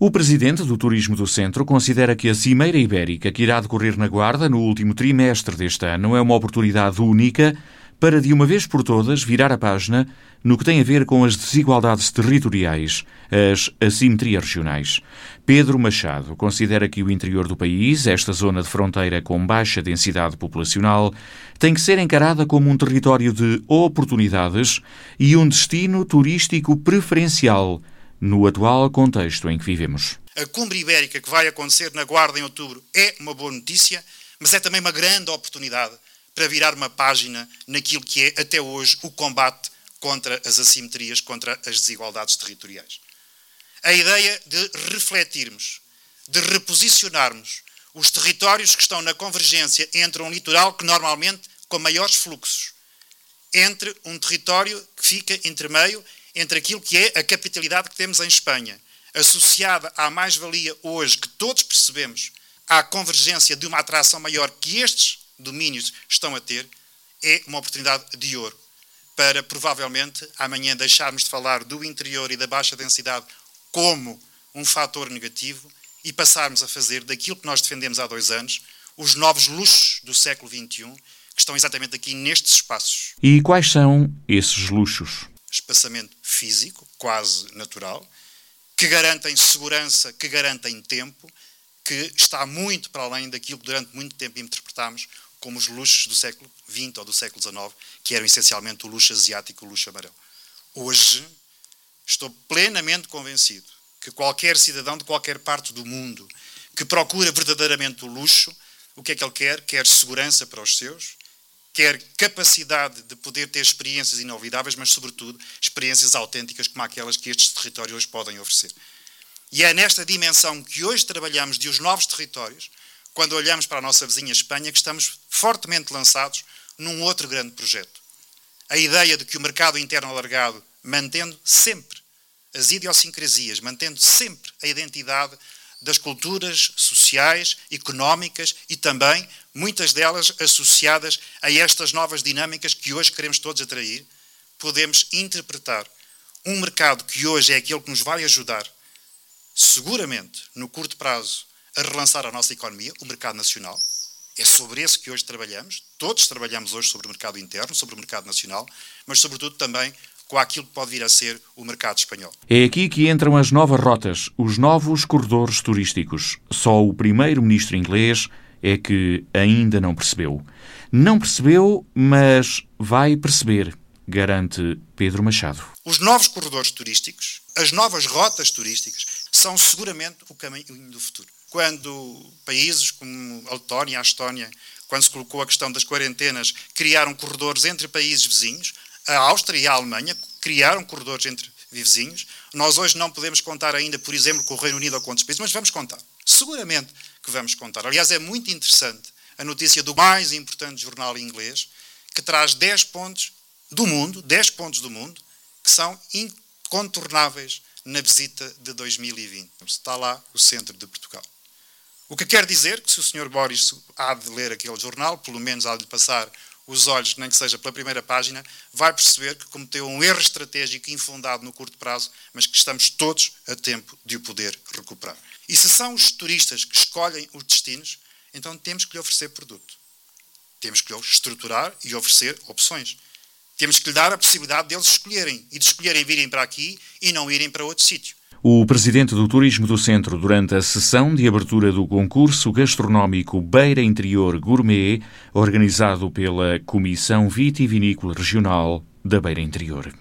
O presidente do Turismo do Centro considera que a Cimeira Ibérica, que irá decorrer na Guarda no último trimestre deste ano, é uma oportunidade única para, de uma vez por todas, virar a página no que tem a ver com as desigualdades territoriais, as assimetrias regionais. Pedro Machado considera que o interior do país, esta zona de fronteira com baixa densidade populacional, tem que ser encarada como um território de oportunidades e um destino turístico preferencial no atual contexto em que vivemos. A cumbre ibérica que vai acontecer na Guarda em outubro é uma boa notícia, mas é também uma grande oportunidade para virar uma página naquilo que é até hoje o combate contra as assimetrias, contra as desigualdades territoriais. A ideia de refletirmos, de reposicionarmos os territórios que estão na convergência entre um litoral que normalmente com maiores fluxos, entre um território que fica entre meio entre aquilo que é a capitalidade que temos em Espanha, associada à mais-valia hoje que todos percebemos, à convergência de uma atração maior que estes domínios estão a ter, é uma oportunidade de ouro para provavelmente amanhã deixarmos de falar do interior e da baixa densidade como um fator negativo e passarmos a fazer daquilo que nós defendemos há dois anos os novos luxos do século XXI que estão exatamente aqui nestes espaços. E quais são esses luxos? Espaçamento físico, quase natural, que garantem segurança, que garantem tempo, que está muito para além daquilo que durante muito tempo interpretámos como os luxos do século XX ou do século XIX, que eram essencialmente o luxo asiático e o luxo amarelo. Hoje, estou plenamente convencido que qualquer cidadão de qualquer parte do mundo que procura verdadeiramente o luxo, o que é que ele quer? Quer segurança para os seus, quer capacidade de poder ter experiências inolvidáveis, mas, sobretudo, experiências autênticas como aquelas que estes territórios podem oferecer. E é nesta dimensão que hoje trabalhamos de os novos territórios, quando olhamos para a nossa vizinha Espanha, que estamos fortemente lançados num outro grande projeto. A ideia de que o mercado interno alargado, mantendo sempre as idiosincrasias, mantendo sempre a identidade das culturas sociais, económicas e também muitas delas associadas a estas novas dinâmicas que hoje queremos todos atrair, podemos interpretar um mercado que hoje é aquele que nos vai ajudar, seguramente, no curto prazo, a relançar a nossa economia, o mercado nacional. É sobre esse que hoje trabalhamos. Todos trabalhamos hoje sobre o mercado interno, sobre o mercado nacional, mas, sobretudo, também com aquilo que pode vir a ser o mercado espanhol. É aqui que entram as novas rotas, os novos corredores turísticos. Só o primeiro-ministro inglês é que ainda não percebeu. Não percebeu, mas vai perceber, garante Pedro Machado. Os novos corredores turísticos, as novas rotas turísticas, são seguramente o caminho do futuro. Quando países como a Letónia, a Estónia, quando se colocou a questão das quarentenas, criaram corredores entre países vizinhos, a Áustria e a Alemanha criaram corredores entre vizinhos. Nós hoje não podemos contar ainda, por exemplo, com o Reino Unido ou com outros países, mas vamos contar. Seguramente que vamos contar. Aliás, é muito interessante a notícia do mais importante jornal inglês, que traz 10 pontos do mundo, 10 pontos do mundo, que são incontornáveis na visita de 2020. Está lá o centro de Portugal. O que quer dizer que se o Sr. Boris há de ler aquele jornal, pelo menos há de passar os olhos, nem que seja pela primeira página, vai perceber que cometeu um erro estratégico infundado no curto prazo, mas que estamos todos a tempo de o poder recuperar. E se são os turistas que escolhem os destinos, então temos que lhe oferecer produto. Temos que lhe estruturar e oferecer opções. Temos que lhe dar a possibilidade deles escolherem e de escolherem virem para aqui e não irem para outro sítio. O presidente do Turismo do Centro, durante a sessão de abertura do concurso gastronómico Beira Interior Gourmet, organizado pela Comissão Vitivinícola Regional da Beira Interior.